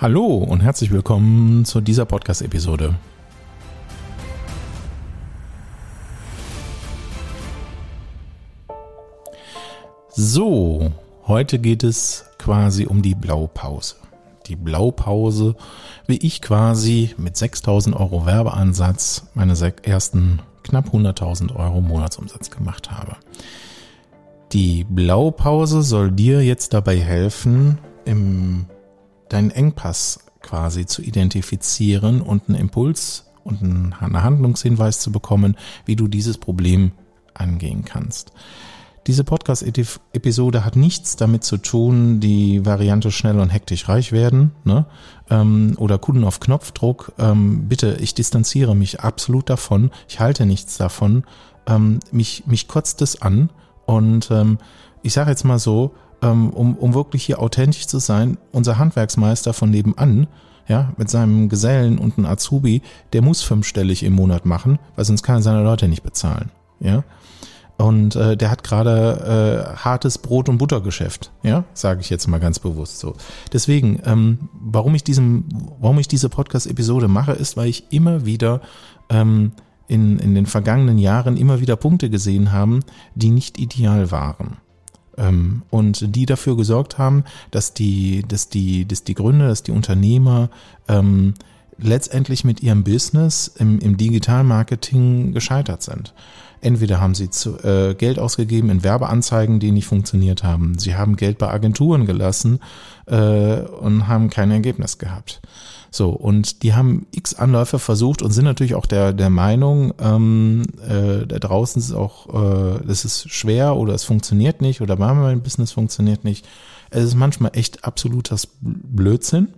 Hallo und herzlich willkommen zu dieser Podcast-Episode. So, heute geht es quasi um die Blaupause. Die Blaupause, wie ich quasi mit 6000 Euro Werbeansatz meine ersten knapp 100.000 Euro Monatsumsatz gemacht habe. Die Blaupause soll dir jetzt dabei helfen, im deinen Engpass quasi zu identifizieren und einen Impuls und einen Handlungshinweis zu bekommen, wie du dieses Problem angehen kannst. Diese Podcast-Episode hat nichts damit zu tun, die Variante schnell und hektisch reich werden ne? ähm, oder Kunden auf Knopfdruck. Ähm, bitte, ich distanziere mich absolut davon. Ich halte nichts davon. Ähm, mich, mich kotzt es an. Und ich sage jetzt mal so, ähm, um, um wirklich hier authentisch zu sein, unser Handwerksmeister von nebenan, ja, mit seinem Gesellen und einem Azubi, der muss fünfstellig im Monat machen, weil sonst kann er seine Leute nicht bezahlen, ja. Und äh, der hat gerade äh, hartes Brot- und Buttergeschäft, ja, sage ich jetzt mal ganz bewusst so. Deswegen, ähm, warum ich diesem, warum ich diese Podcast-Episode mache, ist, weil ich immer wieder ähm, in, in den vergangenen Jahren immer wieder Punkte gesehen haben, die nicht ideal waren ähm, und die dafür gesorgt haben, dass die, dass die, dass die Gründer, dass die Unternehmer ähm, letztendlich mit ihrem Business im, im Digitalmarketing gescheitert sind. Entweder haben sie zu, äh, Geld ausgegeben in Werbeanzeigen, die nicht funktioniert haben. Sie haben Geld bei Agenturen gelassen äh, und haben kein Ergebnis gehabt. So, und die haben x Anläufe versucht und sind natürlich auch der, der Meinung, ähm, äh, da draußen ist auch, äh, das ist schwer oder es funktioniert nicht oder mein Business funktioniert nicht. Es ist manchmal echt absolutes Blödsinn.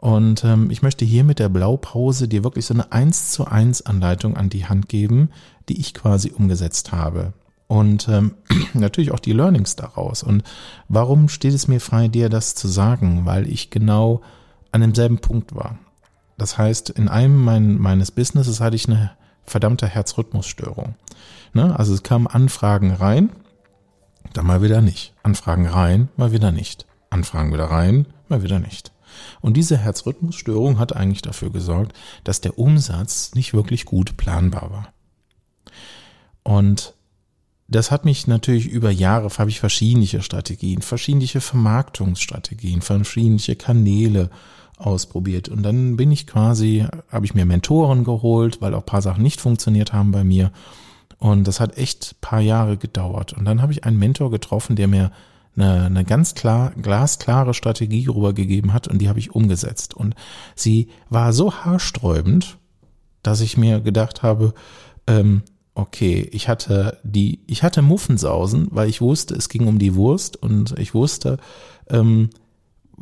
Und ähm, ich möchte hier mit der Blaupause dir wirklich so eine 1 zu 1 Anleitung an die Hand geben, die ich quasi umgesetzt habe. Und ähm, natürlich auch die Learnings daraus. Und warum steht es mir frei, dir das zu sagen? Weil ich genau an demselben Punkt war. Das heißt, in einem mein, meines Businesses hatte ich eine verdammte Herzrhythmusstörung. Ne? Also es kamen Anfragen rein, dann mal wieder nicht. Anfragen rein, mal wieder nicht. Anfragen wieder rein, mal wieder nicht. Und diese Herzrhythmusstörung hat eigentlich dafür gesorgt, dass der Umsatz nicht wirklich gut planbar war. Und das hat mich natürlich über Jahre, habe ich verschiedene Strategien, verschiedene Vermarktungsstrategien, verschiedene Kanäle ausprobiert. Und dann bin ich quasi, habe ich mir Mentoren geholt, weil auch paar Sachen nicht funktioniert haben bei mir. Und das hat echt paar Jahre gedauert. Und dann habe ich einen Mentor getroffen, der mir eine, eine ganz klar, glasklare Strategie rübergegeben hat und die habe ich umgesetzt. Und sie war so haarsträubend, dass ich mir gedacht habe, ähm, okay, ich hatte die, ich hatte Muffensausen, weil ich wusste, es ging um die Wurst und ich wusste, ähm,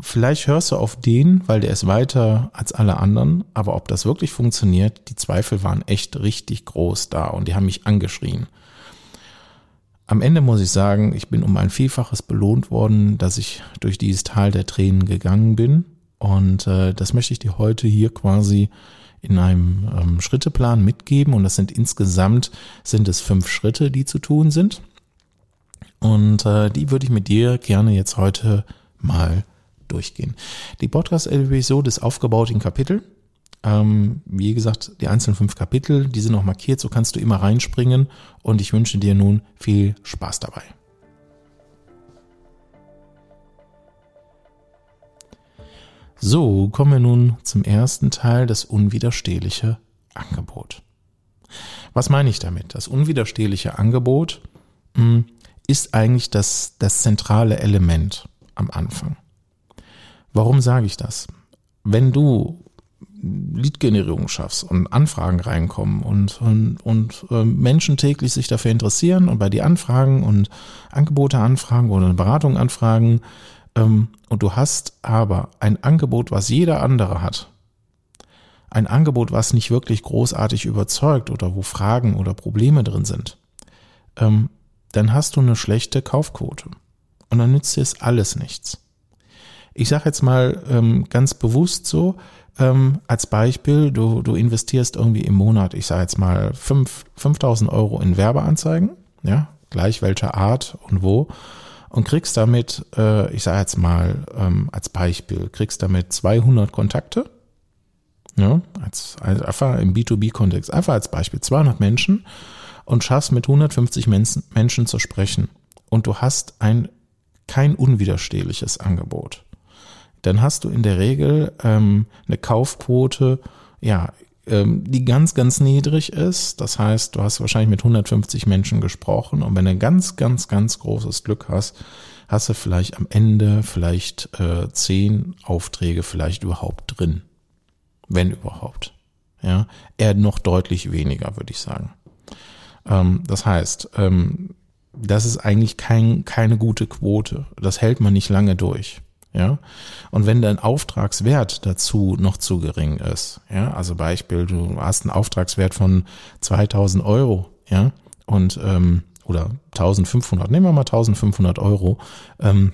vielleicht hörst du auf den, weil der ist weiter als alle anderen, aber ob das wirklich funktioniert, die Zweifel waren echt richtig groß da und die haben mich angeschrien. Am Ende muss ich sagen, ich bin um ein Vielfaches belohnt worden, dass ich durch dieses Tal der Tränen gegangen bin. Und äh, das möchte ich dir heute hier quasi in einem ähm, Schritteplan mitgeben. Und das sind insgesamt sind es fünf Schritte, die zu tun sind. Und äh, die würde ich mit dir gerne jetzt heute mal durchgehen. Die Podcast-Episode ist aufgebaut in Kapitel. Ähm, wie gesagt, die einzelnen fünf Kapitel, die sind noch markiert, so kannst du immer reinspringen und ich wünsche dir nun viel Spaß dabei. So, kommen wir nun zum ersten Teil, das unwiderstehliche Angebot. Was meine ich damit? Das unwiderstehliche Angebot hm, ist eigentlich das, das zentrale Element am Anfang. Warum sage ich das? Wenn du Lead-Generierung schaffst und Anfragen reinkommen und, und, und äh, Menschen täglich sich dafür interessieren und bei dir anfragen und Angebote anfragen oder eine Beratung anfragen ähm, und du hast aber ein Angebot, was jeder andere hat, ein Angebot, was nicht wirklich großartig überzeugt oder wo Fragen oder Probleme drin sind, ähm, dann hast du eine schlechte Kaufquote. Und dann nützt dir es alles nichts. Ich sage jetzt mal ähm, ganz bewusst so, ähm, als Beispiel, du, du investierst irgendwie im Monat, ich sage jetzt mal 5, 5000 Euro in Werbeanzeigen, ja, gleich welcher Art und wo. und kriegst damit, äh, ich sage jetzt mal ähm, als Beispiel, kriegst damit 200 Kontakte, ja, als, als einfach im B2B-Kontext, einfach als Beispiel 200 Menschen und schaffst mit 150 Menschen, Menschen zu sprechen und du hast ein kein unwiderstehliches Angebot, dann hast du in der Regel ähm, eine Kaufquote, ja, ähm, die ganz, ganz niedrig ist. Das heißt, du hast wahrscheinlich mit 150 Menschen gesprochen und wenn du ganz, ganz, ganz großes Glück hast, hast du vielleicht am Ende vielleicht äh, zehn Aufträge vielleicht überhaupt drin. Wenn überhaupt. Ja, eher noch deutlich weniger, würde ich sagen. Ähm, das heißt, ähm, das ist eigentlich kein, keine gute Quote. Das hält man nicht lange durch. Ja, und wenn dein Auftragswert dazu noch zu gering ist, ja, also Beispiel, du hast einen Auftragswert von 2000 Euro, ja, und, ähm, oder 1500, nehmen wir mal 1500 Euro, ähm,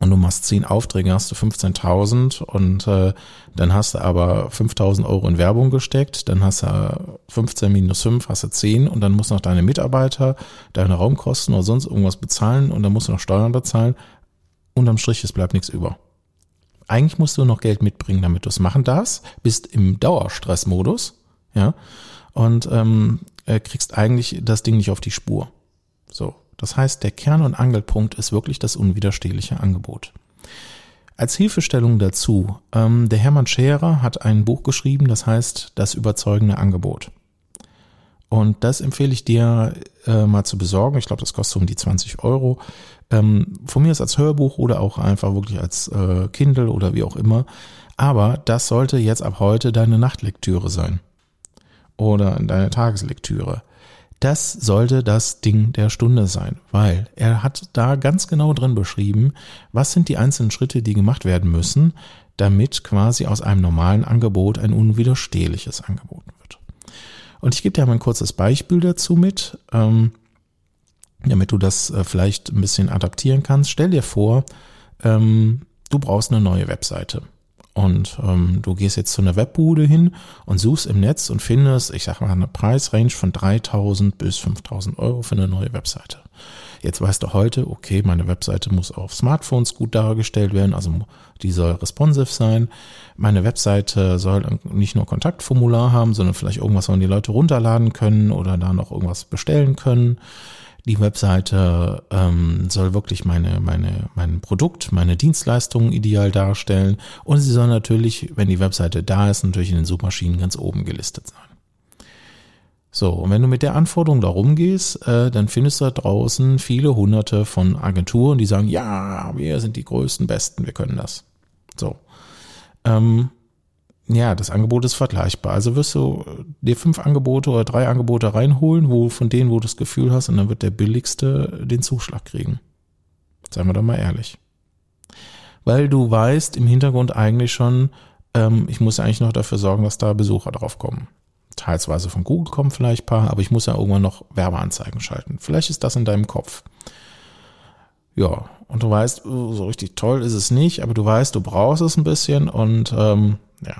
und du machst 10 Aufträge, hast du 15.000 und äh, dann hast du aber 5.000 Euro in Werbung gesteckt, dann hast du 15 minus 5, hast du 10 und dann musst du noch deine Mitarbeiter, deine Raumkosten oder sonst irgendwas bezahlen und dann musst du noch Steuern bezahlen, unterm Strich, es bleibt nichts über. Eigentlich musst du noch Geld mitbringen, damit du es machen darfst, bist im Dauerstressmodus, ja, und ähm, äh, kriegst eigentlich das Ding nicht auf die Spur. So, das heißt, der Kern- und Angelpunkt ist wirklich das unwiderstehliche Angebot. Als Hilfestellung dazu, ähm, der Hermann Scherer hat ein Buch geschrieben, das heißt Das überzeugende Angebot. Und das empfehle ich dir äh, mal zu besorgen. Ich glaube, das kostet um die 20 Euro. Ähm, von mir ist als Hörbuch oder auch einfach wirklich als äh, Kindle oder wie auch immer. Aber das sollte jetzt ab heute deine Nachtlektüre sein. Oder deine Tageslektüre. Das sollte das Ding der Stunde sein, weil er hat da ganz genau drin beschrieben, was sind die einzelnen Schritte, die gemacht werden müssen, damit quasi aus einem normalen Angebot ein unwiderstehliches Angebot wird. Und ich gebe dir mal ein kurzes Beispiel dazu mit, ähm, damit du das äh, vielleicht ein bisschen adaptieren kannst. Stell dir vor, ähm, du brauchst eine neue Webseite. Und ähm, du gehst jetzt zu einer Webbude hin und suchst im Netz und findest, ich sag mal, eine Preisrange von 3000 bis 5000 Euro für eine neue Webseite. Jetzt weißt du heute, okay, meine Webseite muss auf Smartphones gut dargestellt werden, also die soll responsive sein. Meine Webseite soll nicht nur Kontaktformular haben, sondern vielleicht irgendwas, wo die Leute runterladen können oder da noch irgendwas bestellen können. Die Webseite ähm, soll wirklich meine, meine, mein Produkt, meine Dienstleistungen ideal darstellen und sie soll natürlich, wenn die Webseite da ist, natürlich in den Suchmaschinen ganz oben gelistet sein. So, und wenn du mit der Anforderung da rumgehst, äh, dann findest du da draußen viele hunderte von Agenturen, die sagen, ja, wir sind die größten, besten, wir können das. So. Ähm, ja, das Angebot ist vergleichbar. Also wirst du dir fünf Angebote oder drei Angebote reinholen, wo von denen, wo du das Gefühl hast, und dann wird der billigste den Zuschlag kriegen. Seien wir doch mal ehrlich. Weil du weißt im Hintergrund eigentlich schon, ähm, ich muss eigentlich noch dafür sorgen, dass da Besucher drauf kommen teilsweise von Google kommen vielleicht paar, aber ich muss ja irgendwann noch Werbeanzeigen schalten. Vielleicht ist das in deinem Kopf. Ja, und du weißt, oh, so richtig toll ist es nicht, aber du weißt, du brauchst es ein bisschen und ähm, ja.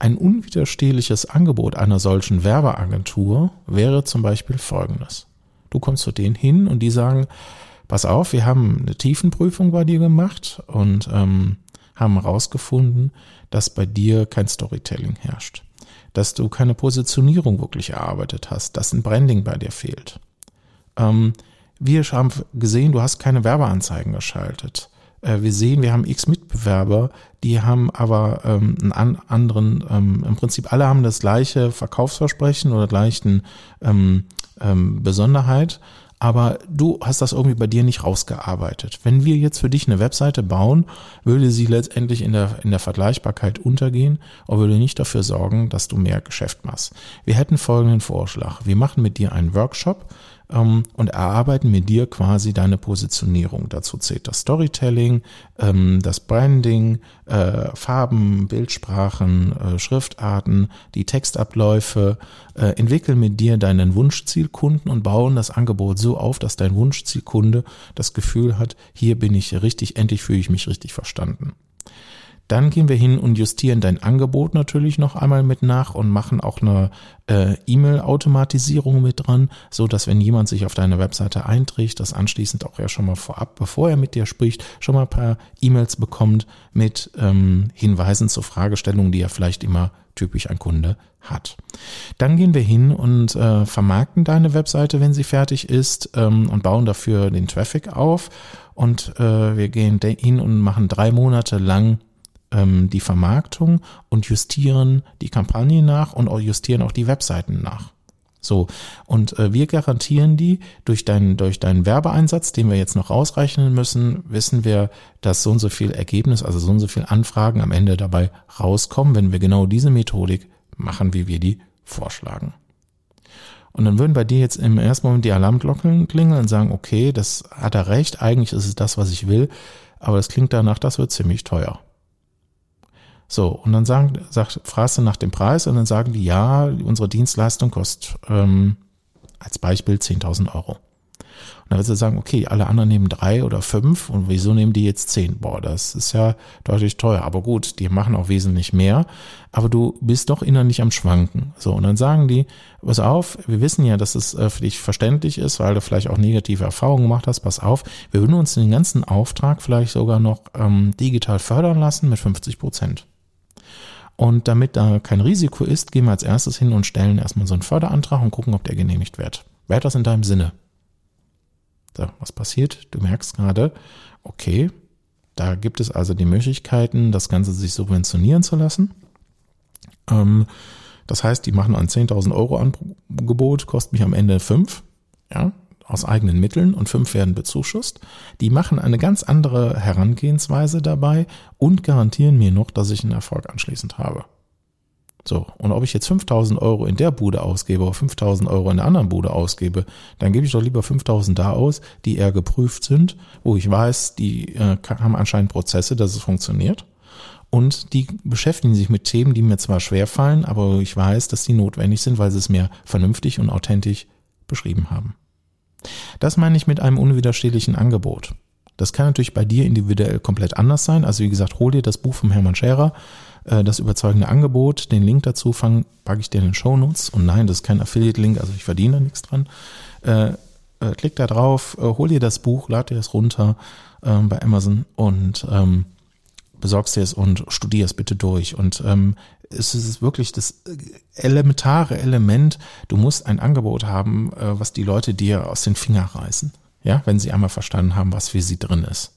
Ein unwiderstehliches Angebot einer solchen Werbeagentur wäre zum Beispiel folgendes. Du kommst zu denen hin und die sagen, pass auf, wir haben eine Tiefenprüfung bei dir gemacht und ähm, haben herausgefunden, dass bei dir kein Storytelling herrscht dass du keine Positionierung wirklich erarbeitet hast, dass ein Branding bei dir fehlt. Ähm, wir haben gesehen, du hast keine Werbeanzeigen geschaltet. Äh, wir sehen, wir haben x Mitbewerber, die haben aber ähm, einen anderen, ähm, im Prinzip alle haben das gleiche Verkaufsversprechen oder gleichen ähm, ähm, Besonderheit, aber du hast das irgendwie bei dir nicht rausgearbeitet. Wenn wir jetzt für dich eine Webseite bauen, würde sie letztendlich in der, in der Vergleichbarkeit untergehen und würde nicht dafür sorgen, dass du mehr Geschäft machst. Wir hätten folgenden Vorschlag. Wir machen mit dir einen Workshop, ähm, und erarbeiten mit dir quasi deine Positionierung. Dazu zählt das Storytelling, ähm, das Branding, äh, Farben, Bildsprachen, äh, Schriftarten, die Textabläufe, äh, entwickeln mit dir deinen Wunschzielkunden und bauen das Angebot so auf, dass dein Wunschzielkunde das Gefühl hat, hier bin ich richtig, endlich fühle ich mich richtig verstanden. Dann gehen wir hin und justieren dein Angebot natürlich noch einmal mit nach und machen auch eine äh, E-Mail-Automatisierung mit dran, so dass wenn jemand sich auf deine Webseite einträgt, das anschließend auch ja schon mal vorab, bevor er mit dir spricht, schon mal ein paar E-Mails bekommt mit ähm, Hinweisen zur Fragestellung, die er vielleicht immer typisch ein Kunde hat. Dann gehen wir hin und äh, vermarkten deine Webseite, wenn sie fertig ist ähm, und bauen dafür den Traffic auf. Und äh, wir gehen hin und machen drei Monate lang ähm, die Vermarktung und justieren die Kampagne nach und auch justieren auch die Webseiten nach. So, und äh, wir garantieren die durch deinen, durch deinen Werbeeinsatz, den wir jetzt noch rausrechnen müssen, wissen wir, dass so und so viel Ergebnis, also so und so viel Anfragen am Ende dabei rauskommen, wenn wir genau diese Methodik machen, wie wir die vorschlagen. Und dann würden bei dir jetzt im ersten Moment die Alarmglocken klingeln und sagen, okay, das hat er recht, eigentlich ist es das, was ich will, aber es klingt danach, das wird ziemlich teuer. So, und dann sagen, sagt, fragst du nach dem Preis und dann sagen die, ja, unsere Dienstleistung kostet ähm, als Beispiel 10.000 Euro. Und dann wirst du sagen, okay, alle anderen nehmen drei oder fünf und wieso nehmen die jetzt zehn? Boah, das ist ja deutlich teuer. Aber gut, die machen auch wesentlich mehr. Aber du bist doch innerlich am Schwanken. So, und dann sagen die, pass auf, wir wissen ja, dass es äh, für dich verständlich ist, weil du vielleicht auch negative Erfahrungen gemacht hast. Pass auf, wir würden uns den ganzen Auftrag vielleicht sogar noch ähm, digital fördern lassen mit 50 Prozent. Und damit da kein Risiko ist, gehen wir als erstes hin und stellen erstmal so einen Förderantrag und gucken, ob der genehmigt wird. Wäre das in deinem Sinne? So, was passiert? Du merkst gerade, okay, da gibt es also die Möglichkeiten, das Ganze sich subventionieren zu lassen. Ähm, das heißt, die machen ein 10.000 Euro Angebot, kostet mich am Ende 5. Ja, aus eigenen Mitteln und fünf werden bezuschusst. Die machen eine ganz andere Herangehensweise dabei und garantieren mir noch, dass ich einen Erfolg anschließend habe. So, und ob ich jetzt 5000 Euro in der Bude ausgebe oder 5000 Euro in der anderen Bude ausgebe, dann gebe ich doch lieber 5000 da aus, die eher geprüft sind, wo ich weiß, die äh, haben anscheinend Prozesse, dass es funktioniert. Und die beschäftigen sich mit Themen, die mir zwar schwer fallen, aber ich weiß, dass die notwendig sind, weil sie es mir vernünftig und authentisch beschrieben haben. Das meine ich mit einem unwiderstehlichen Angebot. Das kann natürlich bei dir individuell komplett anders sein. Also wie gesagt, hol dir das Buch vom Hermann Scherer, äh, das überzeugende Angebot. Den Link dazu packe ich dir in den Show Notes. Und nein, das ist kein Affiliate-Link, also ich verdiene nichts dran. Äh, äh, klick da drauf, hol dir das Buch, lad dir das runter ähm, bei Amazon und ähm, besorgst dir es und studier es bitte durch. Und ähm, es ist wirklich das elementare Element. Du musst ein Angebot haben, äh, was die Leute dir aus den Finger reißen. Ja, wenn sie einmal verstanden haben, was für sie drin ist.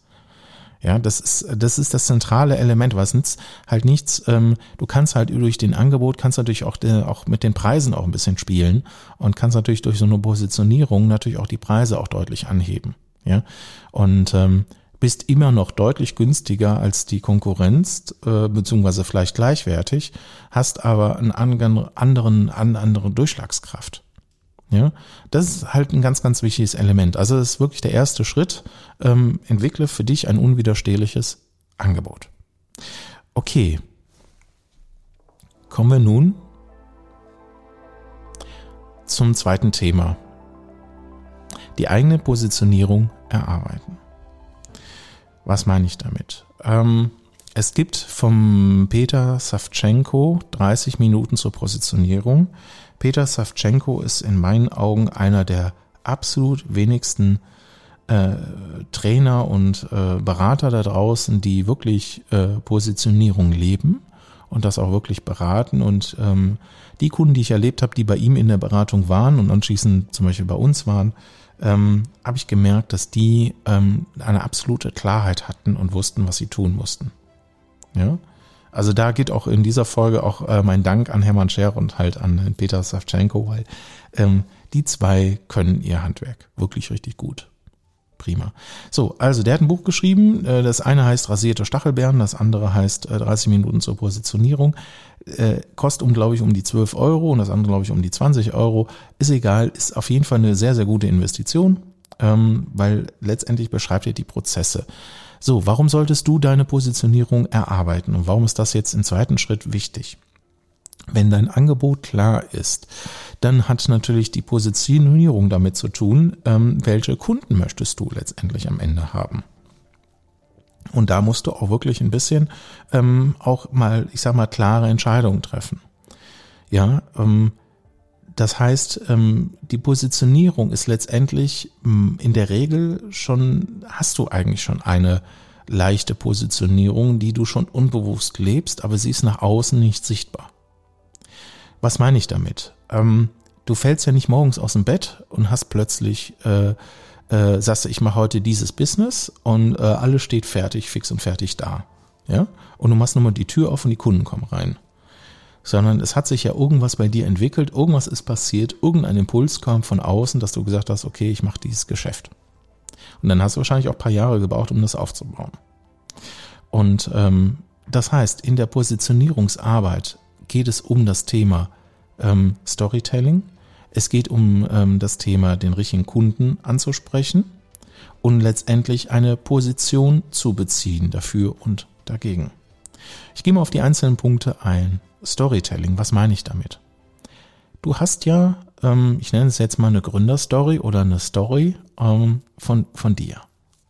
Ja, das ist, das ist das zentrale Element, was nützt halt nichts. Ähm, du kannst halt durch den Angebot, kannst natürlich auch, de, auch mit den Preisen auch ein bisschen spielen und kannst natürlich durch so eine Positionierung natürlich auch die Preise auch deutlich anheben. Ja, und ähm, bist immer noch deutlich günstiger als die Konkurrenz, äh, beziehungsweise vielleicht gleichwertig, hast aber einen anderen, anderen, eine andere Durchschlagskraft. Ja, das ist halt ein ganz, ganz wichtiges Element. Also das ist wirklich der erste Schritt. Ähm, entwickle für dich ein unwiderstehliches Angebot. Okay. Kommen wir nun zum zweiten Thema. Die eigene Positionierung erarbeiten. Was meine ich damit? Ähm, es gibt vom Peter Savchenko 30 Minuten zur Positionierung. Peter Savchenko ist in meinen Augen einer der absolut wenigsten äh, Trainer und äh, Berater da draußen, die wirklich äh, Positionierung leben und das auch wirklich beraten. Und ähm, die Kunden, die ich erlebt habe, die bei ihm in der Beratung waren und anschließend zum Beispiel bei uns waren, ähm, habe ich gemerkt, dass die ähm, eine absolute Klarheit hatten und wussten, was sie tun mussten. Ja. Also da geht auch in dieser Folge auch äh, mein Dank an Hermann Scher und halt an Peter Savchenko, weil ähm, die zwei können ihr Handwerk wirklich richtig gut. Prima. So, also der hat ein Buch geschrieben. Äh, das eine heißt Rasierte Stachelbeeren, das andere heißt 30 äh, Minuten zur Positionierung. Äh, kostet um, glaube ich, um die 12 Euro und das andere, glaube ich, um die 20 Euro. Ist egal, ist auf jeden Fall eine sehr, sehr gute Investition, ähm, weil letztendlich beschreibt ihr die Prozesse. So, warum solltest du deine Positionierung erarbeiten und warum ist das jetzt im zweiten Schritt wichtig? Wenn dein Angebot klar ist, dann hat natürlich die Positionierung damit zu tun, ähm, welche Kunden möchtest du letztendlich am Ende haben. Und da musst du auch wirklich ein bisschen ähm, auch mal, ich sag mal, klare Entscheidungen treffen. Ja, ähm, das heißt, ähm, die Positionierung ist letztendlich ähm, in der Regel schon, hast du eigentlich schon eine leichte Positionierung, die du schon unbewusst lebst, aber sie ist nach außen nicht sichtbar. Was meine ich damit? Ähm, du fällst ja nicht morgens aus dem Bett und hast plötzlich, äh, äh, sagst du, ich mache heute dieses Business und äh, alles steht fertig, fix und fertig da. Ja? Und du machst nur mal die Tür auf und die Kunden kommen rein. Sondern es hat sich ja irgendwas bei dir entwickelt, irgendwas ist passiert, irgendein Impuls kam von außen, dass du gesagt hast, okay, ich mache dieses Geschäft. Und dann hast du wahrscheinlich auch ein paar Jahre gebraucht, um das aufzubauen. Und ähm, das heißt, in der Positionierungsarbeit geht es um das Thema ähm, Storytelling. Es geht um ähm, das Thema, den richtigen Kunden anzusprechen und letztendlich eine Position zu beziehen dafür und dagegen. Ich gehe mal auf die einzelnen Punkte ein. Storytelling, was meine ich damit? Du hast ja, ähm, ich nenne es jetzt mal eine Gründerstory oder eine Story ähm, von, von dir.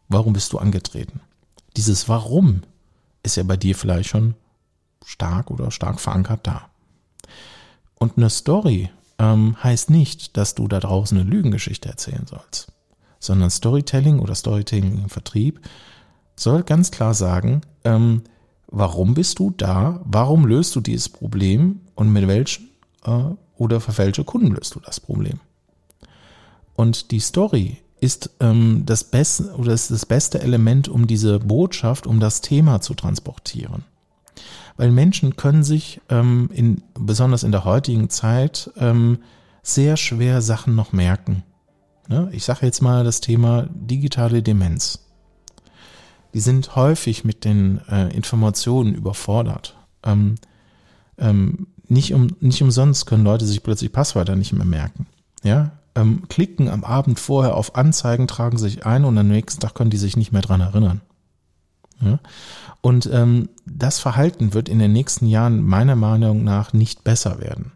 Warum bist du angetreten? Dieses Warum ist ja bei dir vielleicht schon stark oder stark verankert da. Und eine Story ähm, heißt nicht, dass du da draußen eine Lügengeschichte erzählen sollst, sondern Storytelling oder Storytelling im Vertrieb soll ganz klar sagen, ähm, warum bist du da, warum löst du dieses Problem und mit welchen äh, oder für welche Kunden löst du das Problem. Und die Story ist ähm, das beste oder ist das beste Element, um diese Botschaft, um das Thema zu transportieren. Weil Menschen können sich ähm, in, besonders in der heutigen Zeit ähm, sehr schwer Sachen noch merken. Ne? Ich sage jetzt mal das Thema digitale Demenz. Die sind häufig mit den äh, Informationen überfordert. Ähm, ähm, nicht, um, nicht umsonst können Leute sich plötzlich Passwörter nicht mehr merken. Ja, ähm, klicken am Abend vorher auf Anzeigen, tragen sich ein und am nächsten Tag können die sich nicht mehr dran erinnern. Ja? Und ähm, das Verhalten wird in den nächsten Jahren meiner Meinung nach nicht besser werden.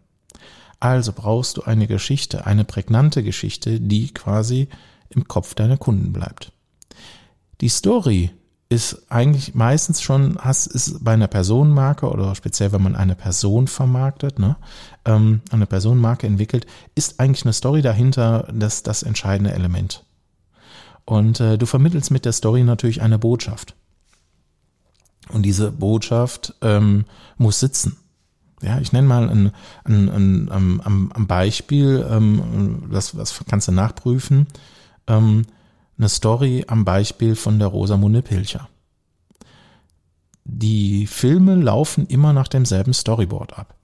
Also brauchst du eine Geschichte, eine prägnante Geschichte, die quasi im Kopf deiner Kunden bleibt. Die Story ist eigentlich meistens schon, hast, ist bei einer Personenmarke oder speziell, wenn man eine Person vermarktet, ne, ähm, eine Personenmarke entwickelt, ist eigentlich eine Story dahinter das, das entscheidende Element. Und äh, du vermittelst mit der Story natürlich eine Botschaft. Und diese Botschaft ähm, muss sitzen. Ja, ich nenne mal ein, ein, ein, ein, ein, Beispiel, ähm, das, das kannst du nachprüfen. Ähm, eine Story am Beispiel von der Rosamunde Pilcher. Die Filme laufen immer nach demselben Storyboard ab.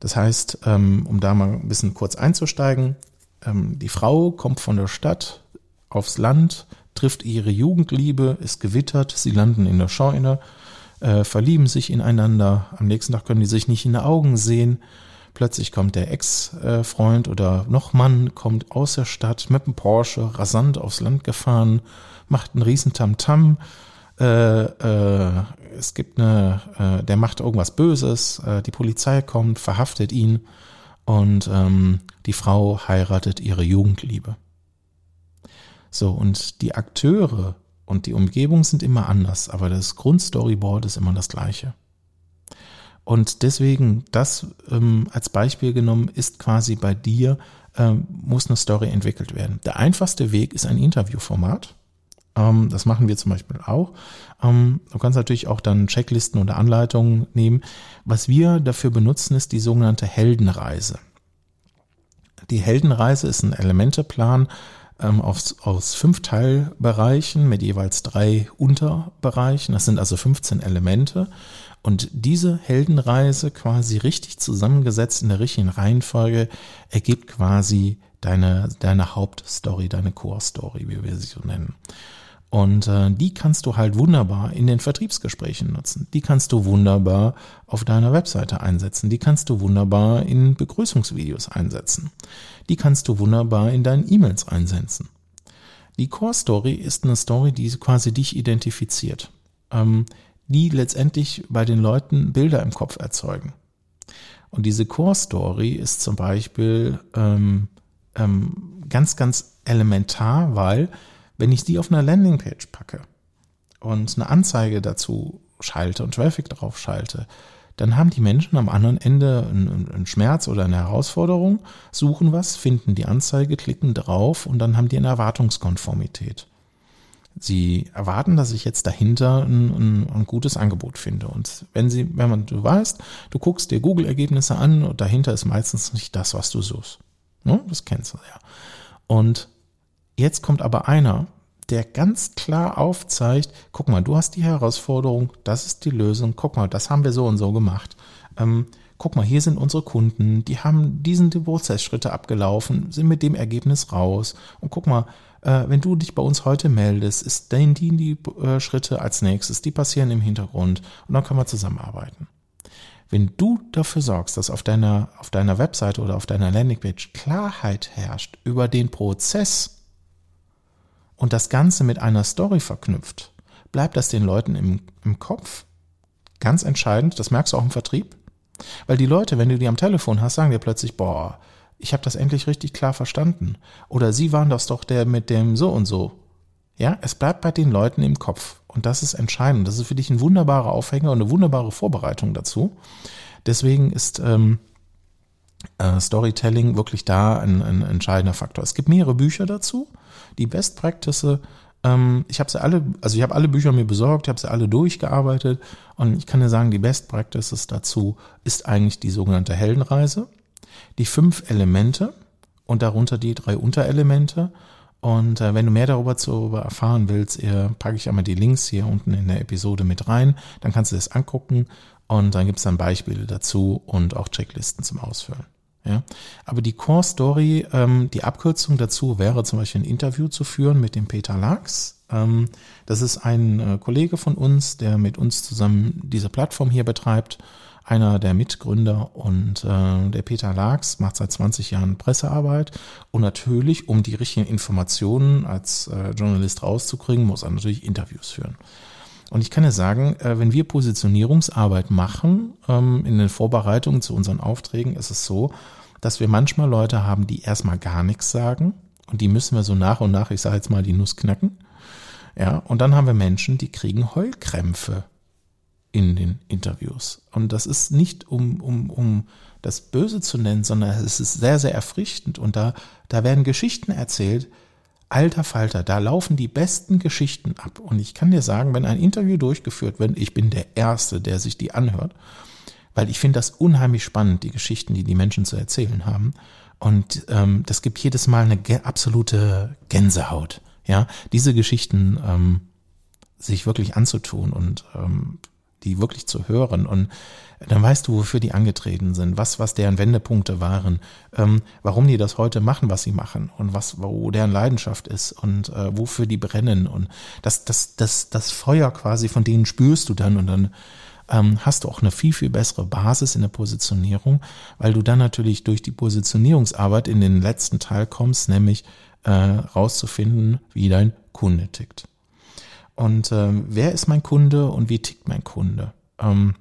Das heißt, ähm, um da mal ein bisschen kurz einzusteigen, ähm, die Frau kommt von der Stadt aufs Land, trifft ihre Jugendliebe, ist gewittert, sie landen in der Scheune, äh, verlieben sich ineinander, am nächsten Tag können die sich nicht in die Augen sehen, Plötzlich kommt der Ex-Freund oder noch Mann, kommt aus der Stadt mit dem Porsche rasant aufs Land gefahren, macht einen riesen Tamtam. Äh, äh, es gibt eine, äh, der macht irgendwas Böses, äh, die Polizei kommt, verhaftet ihn und ähm, die Frau heiratet ihre Jugendliebe. So, und die Akteure und die Umgebung sind immer anders, aber das Grundstoryboard ist immer das gleiche. Und deswegen, das ähm, als Beispiel genommen, ist quasi bei dir, ähm, muss eine Story entwickelt werden. Der einfachste Weg ist ein Interviewformat. Ähm, das machen wir zum Beispiel auch. Ähm, du kannst natürlich auch dann Checklisten oder Anleitungen nehmen. Was wir dafür benutzen, ist die sogenannte Heldenreise. Die Heldenreise ist ein Elementeplan, ähm, aus, aus fünf Teilbereichen mit jeweils drei Unterbereichen. Das sind also 15 Elemente. Und diese Heldenreise quasi richtig zusammengesetzt in der richtigen Reihenfolge ergibt quasi deine, deine Hauptstory, deine Core-Story, wie wir sie so nennen. Und äh, die kannst du halt wunderbar in den Vertriebsgesprächen nutzen. Die kannst du wunderbar auf deiner Webseite einsetzen. Die kannst du wunderbar in Begrüßungsvideos einsetzen. Die kannst du wunderbar in deinen E-Mails einsetzen. Die Core Story ist eine Story, die quasi dich identifiziert. Ähm, die letztendlich bei den Leuten Bilder im Kopf erzeugen. Und diese Core Story ist zum Beispiel ähm, ähm, ganz, ganz elementar, weil wenn ich die auf einer Landingpage packe und eine Anzeige dazu schalte und Traffic drauf schalte, dann haben die Menschen am anderen Ende einen, Schmerz oder eine Herausforderung, suchen was, finden die Anzeige, klicken drauf und dann haben die eine Erwartungskonformität. Sie erwarten, dass ich jetzt dahinter ein, ein, ein, gutes Angebot finde. Und wenn sie, wenn man, du weißt, du guckst dir Google-Ergebnisse an und dahinter ist meistens nicht das, was du suchst. Ne? Das kennst du ja. Und jetzt kommt aber einer, der ganz klar aufzeigt, guck mal, du hast die Herausforderung, das ist die Lösung, guck mal, das haben wir so und so gemacht. Ähm, guck mal, hier sind unsere Kunden, die haben diesen die Prozessschritte abgelaufen, sind mit dem Ergebnis raus. Und guck mal, äh, wenn du dich bei uns heute meldest, ist dann die, die äh, Schritte als nächstes, die passieren im Hintergrund und dann können wir zusammenarbeiten. Wenn du dafür sorgst, dass auf deiner, auf deiner Webseite oder auf deiner Landingpage Klarheit herrscht über den Prozess, und das Ganze mit einer Story verknüpft, bleibt das den Leuten im, im Kopf. Ganz entscheidend, das merkst du auch im Vertrieb. Weil die Leute, wenn du die am Telefon hast, sagen dir plötzlich, boah, ich habe das endlich richtig klar verstanden. Oder sie waren das doch der mit dem so und so. Ja, es bleibt bei den Leuten im Kopf. Und das ist entscheidend. Das ist für dich ein wunderbarer Aufhänger und eine wunderbare Vorbereitung dazu. Deswegen ist ähm, äh, Storytelling wirklich da ein, ein entscheidender Faktor. Es gibt mehrere Bücher dazu. Die Best Practice, ähm, ich habe sie alle, also ich habe alle Bücher mir besorgt, ich habe sie alle durchgearbeitet und ich kann dir sagen, die Best Practices dazu ist eigentlich die sogenannte Heldenreise, die fünf Elemente und darunter die drei Unterelemente. Und äh, wenn du mehr darüber zu erfahren willst, äh, packe ich einmal die Links hier unten in der Episode mit rein. Dann kannst du das angucken und dann gibt es dann Beispiele dazu und auch Checklisten zum Ausfüllen. Ja, aber die Core Story, ähm, die Abkürzung dazu wäre zum Beispiel ein Interview zu führen mit dem Peter Lachs. Ähm, das ist ein äh, Kollege von uns, der mit uns zusammen diese Plattform hier betreibt, einer der Mitgründer und äh, der Peter Lachs macht seit 20 Jahren Pressearbeit und natürlich, um die richtigen Informationen als äh, Journalist rauszukriegen, muss er natürlich Interviews führen. Und ich kann ja sagen, äh, wenn wir Positionierungsarbeit machen, ähm, in den Vorbereitungen zu unseren Aufträgen, ist es so, dass wir manchmal Leute haben, die erstmal gar nichts sagen und die müssen wir so nach und nach, ich sage jetzt mal, die Nuss knacken. Ja, und dann haben wir Menschen, die kriegen Heulkrämpfe in den Interviews. Und das ist nicht um, um, um das Böse zu nennen, sondern es ist sehr, sehr erfrischend. Und da, da werden Geschichten erzählt, alter Falter, da laufen die besten Geschichten ab. Und ich kann dir sagen, wenn ein Interview durchgeführt wird, ich bin der Erste, der sich die anhört, weil ich finde das unheimlich spannend, die Geschichten, die die Menschen zu erzählen haben. Und ähm, das gibt jedes Mal eine absolute Gänsehaut. Ja, diese Geschichten ähm, sich wirklich anzutun und ähm, die wirklich zu hören und dann weißt du, wofür die angetreten sind, was, was deren Wendepunkte waren, ähm, warum die das heute machen, was sie machen und was, wo deren Leidenschaft ist und äh, wofür die brennen und das, das, das, das Feuer quasi von denen spürst du dann und dann ähm, hast du auch eine viel, viel bessere Basis in der Positionierung, weil du dann natürlich durch die Positionierungsarbeit in den letzten Teil kommst, nämlich äh, rauszufinden, wie dein Kunde tickt. Und ähm, wer ist mein Kunde und wie tickt mein Kunde? Ähm,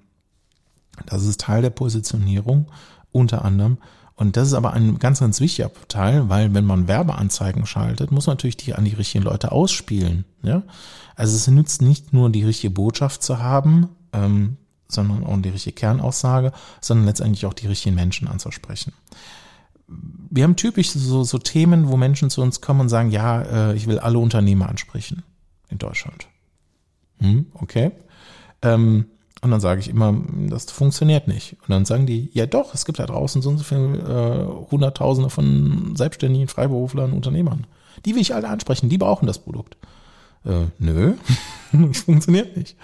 das ist Teil der Positionierung unter anderem. Und das ist aber ein ganz, ganz wichtiger Teil, weil wenn man Werbeanzeigen schaltet, muss man natürlich die an die richtigen Leute ausspielen. Ja? Also es nützt nicht nur die richtige Botschaft zu haben, ähm, sondern auch die richtige Kernaussage, sondern letztendlich auch die richtigen Menschen anzusprechen. Wir haben typisch so, so Themen, wo Menschen zu uns kommen und sagen, ja, äh, ich will alle Unternehmer ansprechen in Deutschland. Hm, okay. Ähm, und dann sage ich immer, das funktioniert nicht. Und dann sagen die, ja doch, es gibt da draußen so und so viele äh, Hunderttausende von selbstständigen Freiberuflern, Unternehmern. Die will ich alle ansprechen, die brauchen das Produkt. Äh, nö, das funktioniert nicht.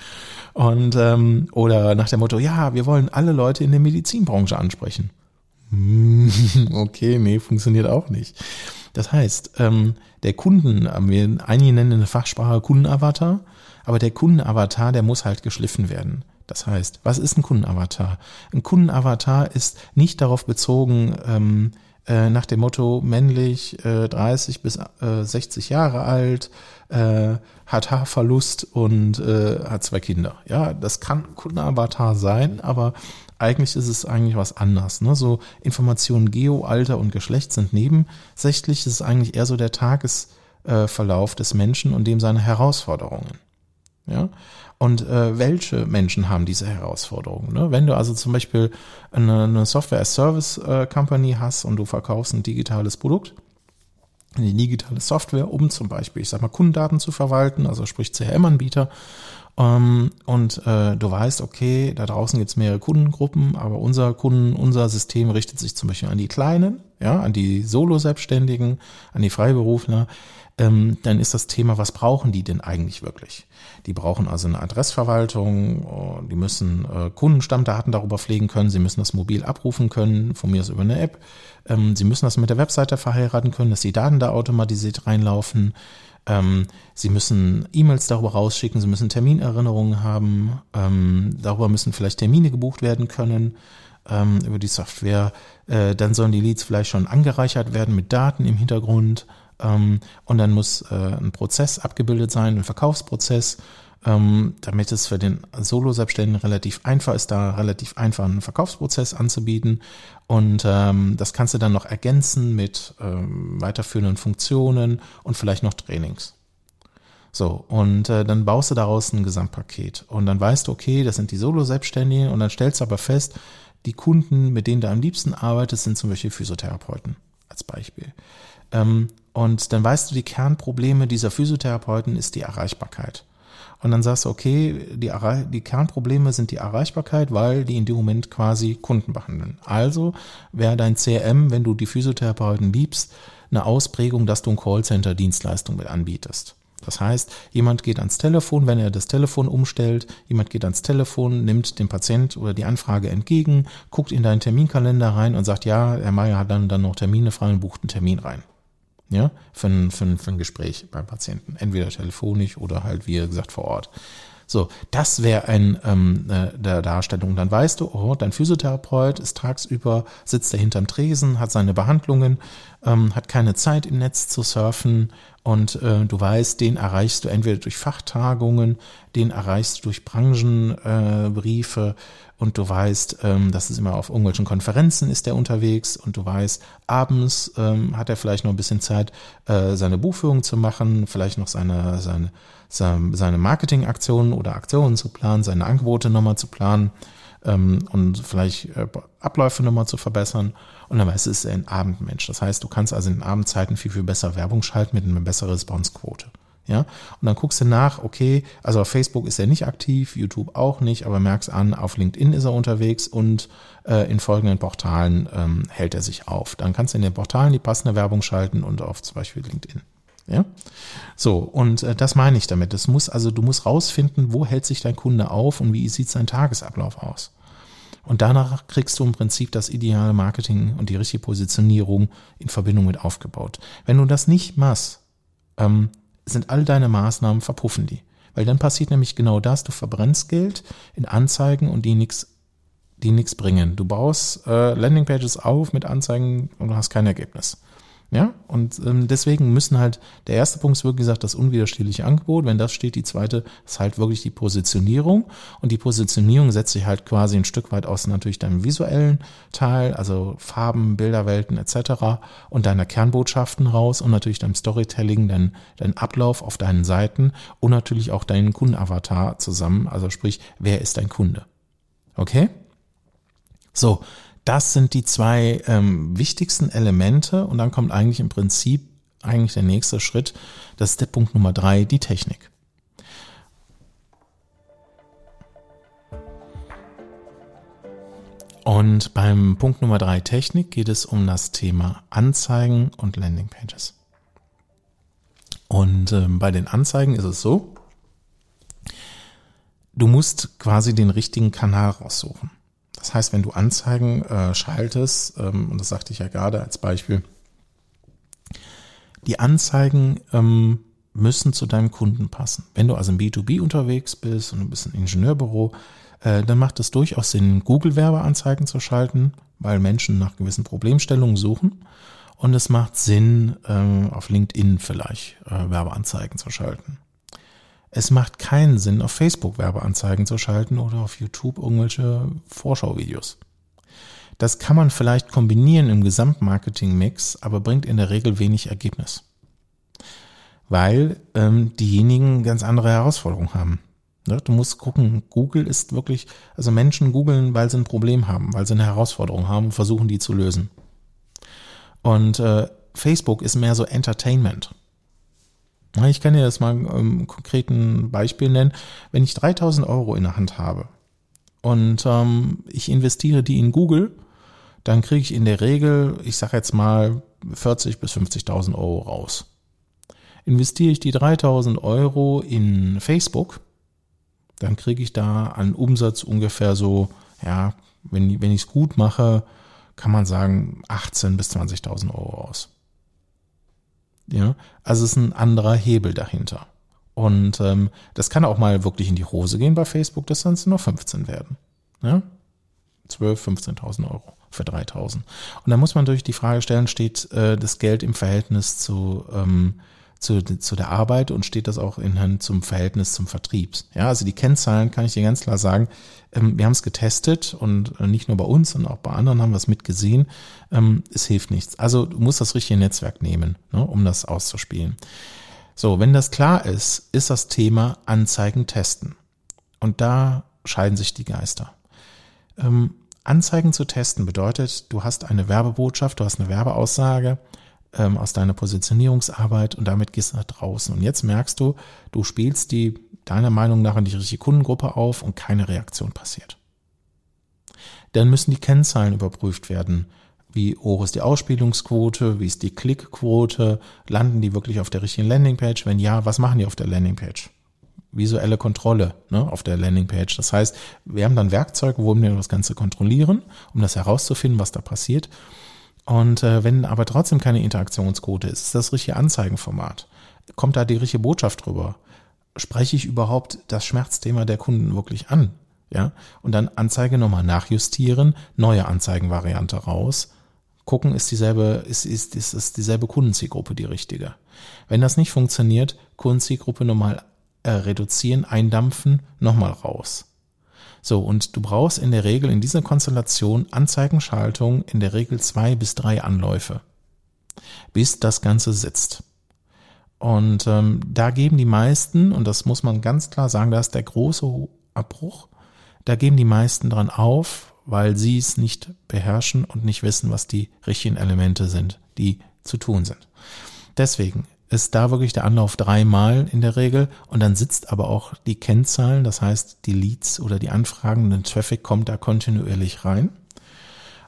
Und ähm, oder nach dem Motto, ja, wir wollen alle Leute in der Medizinbranche ansprechen. Hm, okay, nee, funktioniert auch nicht. Das heißt, ähm, der Kunden, äh, wir einige nennen eine Fachsprache Kundenavatar, aber der Kundenavatar, der muss halt geschliffen werden. Das heißt, was ist ein Kundenavatar? Ein Kundenavatar ist nicht darauf bezogen, ähm, äh, nach dem Motto männlich, äh, 30 bis äh, 60 Jahre alt, äh, hat Haarverlust und äh, hat zwei Kinder. Ja, das kann Kundenavatar sein, aber eigentlich ist es eigentlich was anderes. Ne? So Informationen Geo, Alter und Geschlecht sind nebensächlich. Es ist eigentlich eher so der Tagesverlauf des Menschen und dem seine Herausforderungen. Ja, und äh, welche Menschen haben diese Herausforderungen? Ne? Wenn du also zum Beispiel eine, eine Software-Service-Company hast und du verkaufst ein digitales Produkt, eine digitale Software, um zum Beispiel, ich sag mal, Kundendaten zu verwalten, also sprich CRM-Anbieter, ähm, und äh, du weißt, okay, da draußen gibt es mehrere Kundengruppen, aber unser Kunden, unser System richtet sich zum Beispiel an die Kleinen, ja, an die Solo-Selbstständigen, an die Freiberufler. Ähm, dann ist das Thema, was brauchen die denn eigentlich wirklich? Die brauchen also eine Adressverwaltung, oh, die müssen äh, Kundenstammdaten darüber pflegen können, sie müssen das mobil abrufen können, von mir aus über eine App, ähm, sie müssen das mit der Webseite verheiraten können, dass die Daten da automatisiert reinlaufen, ähm, sie müssen E-Mails darüber rausschicken, sie müssen Terminerinnerungen haben, ähm, darüber müssen vielleicht Termine gebucht werden können ähm, über die Software, äh, dann sollen die Leads vielleicht schon angereichert werden mit Daten im Hintergrund, ähm, und dann muss äh, ein Prozess abgebildet sein, ein Verkaufsprozess, ähm, damit es für den Solo-Selbstständigen relativ einfach ist, da relativ einfach einen Verkaufsprozess anzubieten. Und ähm, das kannst du dann noch ergänzen mit ähm, weiterführenden Funktionen und vielleicht noch Trainings. So, und äh, dann baust du daraus ein Gesamtpaket. Und dann weißt du, okay, das sind die Solo-Selbstständigen. Und dann stellst du aber fest, die Kunden, mit denen du am liebsten arbeitest, sind zum Beispiel Physiotherapeuten als Beispiel. Ähm, und dann weißt du, die Kernprobleme dieser Physiotherapeuten ist die Erreichbarkeit. Und dann sagst du, okay, die, die Kernprobleme sind die Erreichbarkeit, weil die in dem Moment quasi Kunden behandeln. Also wäre dein CRM, wenn du die Physiotherapeuten liebst, eine Ausprägung, dass du ein Callcenter-Dienstleistung mit anbietest. Das heißt, jemand geht ans Telefon, wenn er das Telefon umstellt, jemand geht ans Telefon, nimmt den Patient oder die Anfrage entgegen, guckt in deinen Terminkalender rein und sagt, ja, Herr Meier hat dann, dann noch Termine frei und bucht einen Termin rein ja, für ein, für, ein, für ein Gespräch beim Patienten. Entweder telefonisch oder halt, wie gesagt, vor Ort. So, das wäre ein ähm, äh, der Darstellung. Dann weißt du, oh, dein Physiotherapeut ist tagsüber, sitzt er hinterm Tresen, hat seine Behandlungen, ähm, hat keine Zeit im Netz zu surfen. Und äh, du weißt, den erreichst du entweder durch Fachtagungen, den erreichst du durch Branchenbriefe äh, und du weißt, ähm, das ist immer auf irgendwelchen Konferenzen ist er unterwegs. Und du weißt, abends ähm, hat er vielleicht noch ein bisschen Zeit, äh, seine Buchführung zu machen, vielleicht noch seine, seine seine Marketingaktionen oder Aktionen zu planen, seine Angebote nochmal zu planen ähm, und vielleicht äh, Abläufe nochmal zu verbessern. Und dann weißt du, es ist ein Abendmensch. Das heißt, du kannst also in Abendzeiten viel, viel besser Werbung schalten mit einer besseren Responsequote. Ja, und dann guckst du nach, okay, also auf Facebook ist er nicht aktiv, YouTube auch nicht, aber merkst an, auf LinkedIn ist er unterwegs und äh, in folgenden Portalen ähm, hält er sich auf. Dann kannst du in den Portalen die passende Werbung schalten und auf zum Beispiel LinkedIn. Ja? So, und äh, das meine ich damit. Das muss, also du musst rausfinden, wo hält sich dein Kunde auf und wie sieht sein Tagesablauf aus. Und danach kriegst du im Prinzip das ideale Marketing und die richtige Positionierung in Verbindung mit aufgebaut. Wenn du das nicht machst, ähm, sind all deine Maßnahmen verpuffen die. Weil dann passiert nämlich genau das, du verbrennst Geld in Anzeigen und die nichts die nichts bringen. Du baust äh, Landingpages auf mit Anzeigen und du hast kein Ergebnis. Ja, und ähm, deswegen müssen halt, der erste Punkt ist wirklich gesagt, das unwiderstehliche Angebot. Wenn das steht, die zweite ist halt wirklich die Positionierung. Und die Positionierung setzt sich halt quasi ein Stück weit aus natürlich deinem visuellen Teil, also Farben, Bilderwelten etc. und deiner Kernbotschaften raus und natürlich deinem Storytelling, dein, dein Ablauf auf deinen Seiten und natürlich auch deinen Kundenavatar zusammen. Also sprich, wer ist dein Kunde? Okay? So, das sind die zwei ähm, wichtigsten Elemente und dann kommt eigentlich im Prinzip eigentlich der nächste Schritt. Das ist der Punkt Nummer drei, die Technik. Und beim Punkt Nummer drei Technik geht es um das Thema Anzeigen und Landingpages. Und ähm, bei den Anzeigen ist es so, du musst quasi den richtigen Kanal raussuchen. Das heißt, wenn du Anzeigen äh, schaltest, ähm, und das sagte ich ja gerade als Beispiel, die Anzeigen ähm, müssen zu deinem Kunden passen. Wenn du also im B2B unterwegs bist und du bist ein Ingenieurbüro, äh, dann macht es durchaus Sinn, Google-Werbeanzeigen zu schalten, weil Menschen nach gewissen Problemstellungen suchen. Und es macht Sinn, äh, auf LinkedIn vielleicht äh, Werbeanzeigen zu schalten. Es macht keinen Sinn, auf Facebook Werbeanzeigen zu schalten oder auf YouTube irgendwelche Vorschauvideos. Das kann man vielleicht kombinieren im Gesamtmarketing-Mix, aber bringt in der Regel wenig Ergebnis. Weil ähm, diejenigen ganz andere Herausforderungen haben. Ne? Du musst gucken, Google ist wirklich, also Menschen googeln, weil sie ein Problem haben, weil sie eine Herausforderung haben und versuchen, die zu lösen. Und äh, Facebook ist mehr so Entertainment. Ich kann dir das mal im konkreten Beispiel nennen. Wenn ich 3000 Euro in der Hand habe und ähm, ich investiere die in Google, dann kriege ich in der Regel, ich sage jetzt mal, 40 bis 50.000 Euro raus. Investiere ich die 3000 Euro in Facebook, dann kriege ich da an Umsatz ungefähr so, ja, wenn, wenn ich es gut mache, kann man sagen 18 bis 20.000 Euro aus. Ja, also es ist ein anderer Hebel dahinter. Und ähm, das kann auch mal wirklich in die Hose gehen bei Facebook, dass dann nur 15 werden. Ja? 12, 15.000 Euro für 3.000. Und dann muss man durch die Frage stellen, steht äh, das Geld im Verhältnis zu ähm, zu, zu der Arbeit und steht das auch in, zum Verhältnis zum Vertriebs. Ja, also die Kennzahlen kann ich dir ganz klar sagen. Ähm, wir haben es getestet und äh, nicht nur bei uns, sondern auch bei anderen haben wir es mitgesehen. Ähm, es hilft nichts. Also du musst das richtige Netzwerk nehmen, ne, um das auszuspielen. So, wenn das klar ist, ist das Thema Anzeigen testen. Und da scheiden sich die Geister. Ähm, Anzeigen zu testen bedeutet, du hast eine Werbebotschaft, du hast eine Werbeaussage ähm, aus deiner Positionierungsarbeit und damit gehst du nach draußen. Und jetzt merkst du, du spielst die deiner Meinung nach in die richtige Kundengruppe auf und keine Reaktion passiert. Dann müssen die Kennzahlen überprüft werden. Wie hoch ist die Ausspielungsquote? Wie ist die Klickquote? Landen die wirklich auf der richtigen Landingpage? Wenn ja, was machen die auf der Landingpage? Visuelle Kontrolle ne, auf der Landingpage. Das heißt, wir haben dann Werkzeuge, wo wir das Ganze kontrollieren, um das herauszufinden, was da passiert. Und äh, wenn aber trotzdem keine Interaktionsquote ist, ist das richtige Anzeigenformat. Kommt da die richtige Botschaft drüber? Spreche ich überhaupt das Schmerzthema der Kunden wirklich an? Ja, und dann Anzeige nochmal nachjustieren, neue Anzeigenvariante raus, gucken, ist dieselbe, ist, ist, ist, ist dieselbe Kundenzielgruppe die richtige. Wenn das nicht funktioniert, Kundenzielgruppe nochmal äh, reduzieren, eindampfen, nochmal raus. So, und du brauchst in der Regel in dieser Konstellation Anzeigenschaltung in der Regel zwei bis drei Anläufe, bis das Ganze sitzt. Und ähm, da geben die meisten, und das muss man ganz klar sagen, da ist der große Abbruch, da geben die meisten dran auf, weil sie es nicht beherrschen und nicht wissen, was die richtigen Elemente sind, die zu tun sind. Deswegen ist da wirklich der Anlauf dreimal in der Regel und dann sitzt aber auch die Kennzahlen, das heißt die Leads oder die Anfragen, der Traffic kommt da kontinuierlich rein.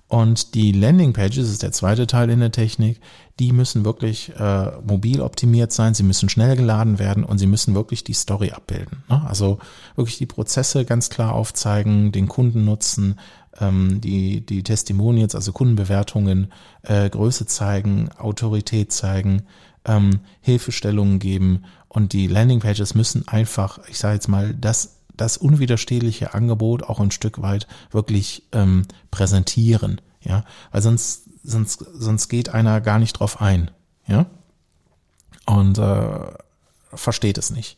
Und die Landingpages ist der zweite Teil in der Technik. Die müssen wirklich äh, mobil optimiert sein, sie müssen schnell geladen werden und sie müssen wirklich die Story abbilden. Ne? Also wirklich die Prozesse ganz klar aufzeigen, den Kunden nutzen, ähm, die, die Testimonials, also Kundenbewertungen, äh, Größe zeigen, Autorität zeigen, ähm, Hilfestellungen geben und die Landingpages müssen einfach, ich sage jetzt mal, das das unwiderstehliche Angebot auch ein Stück weit wirklich ähm, präsentieren, ja, weil sonst sonst sonst geht einer gar nicht drauf ein, ja, und äh, versteht es nicht.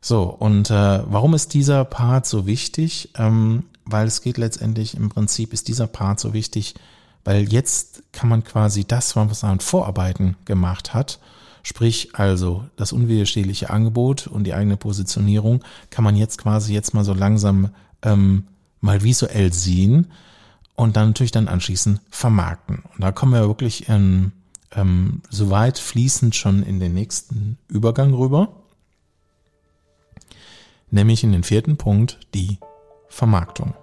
So und äh, warum ist dieser Part so wichtig? Ähm, weil es geht letztendlich im Prinzip ist dieser Part so wichtig, weil jetzt kann man quasi das, was man an Vorarbeiten gemacht hat, sprich also das unwiderstehliche Angebot und die eigene Positionierung, kann man jetzt quasi jetzt mal so langsam ähm, mal visuell sehen und dann natürlich dann anschließend vermarkten. Und da kommen wir wirklich ähm, ähm, soweit fließend schon in den nächsten Übergang rüber, nämlich in den vierten Punkt, die Vermarktung.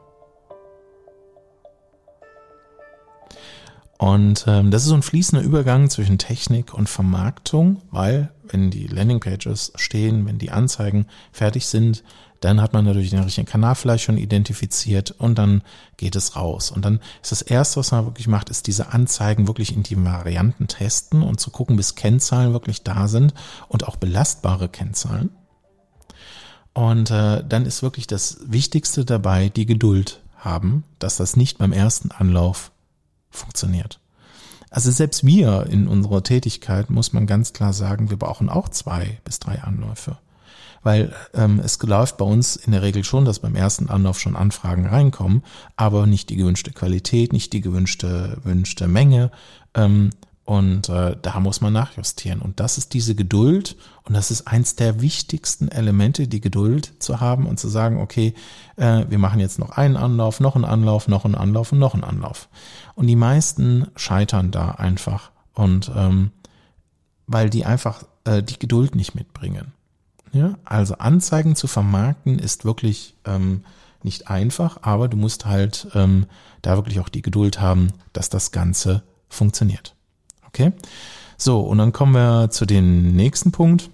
Und ähm, das ist so ein fließender Übergang zwischen Technik und Vermarktung, weil wenn die Landingpages stehen, wenn die Anzeigen fertig sind, dann hat man natürlich den richtigen Kanal vielleicht schon identifiziert und dann geht es raus. Und dann ist das Erste, was man wirklich macht, ist diese Anzeigen wirklich in die Varianten testen und zu gucken, bis Kennzahlen wirklich da sind und auch belastbare Kennzahlen. Und äh, dann ist wirklich das Wichtigste dabei, die Geduld haben, dass das nicht beim ersten Anlauf funktioniert. Also selbst wir in unserer Tätigkeit muss man ganz klar sagen, wir brauchen auch zwei bis drei Anläufe. Weil ähm, es läuft bei uns in der Regel schon, dass beim ersten Anlauf schon Anfragen reinkommen, aber nicht die gewünschte Qualität, nicht die gewünschte, gewünschte Menge. Ähm, Und äh, da muss man nachjustieren. Und das ist diese Geduld. Und das ist eins der wichtigsten Elemente, die Geduld zu haben und zu sagen, okay, äh, wir machen jetzt noch einen Anlauf, noch einen Anlauf, noch einen Anlauf und noch einen Anlauf. Und die meisten scheitern da einfach. Und ähm, weil die einfach äh, die Geduld nicht mitbringen. Ja, also Anzeigen zu vermarkten ist wirklich ähm, nicht einfach, aber du musst halt ähm, da wirklich auch die Geduld haben, dass das Ganze funktioniert. Okay? So, und dann kommen wir zu dem nächsten Punkt.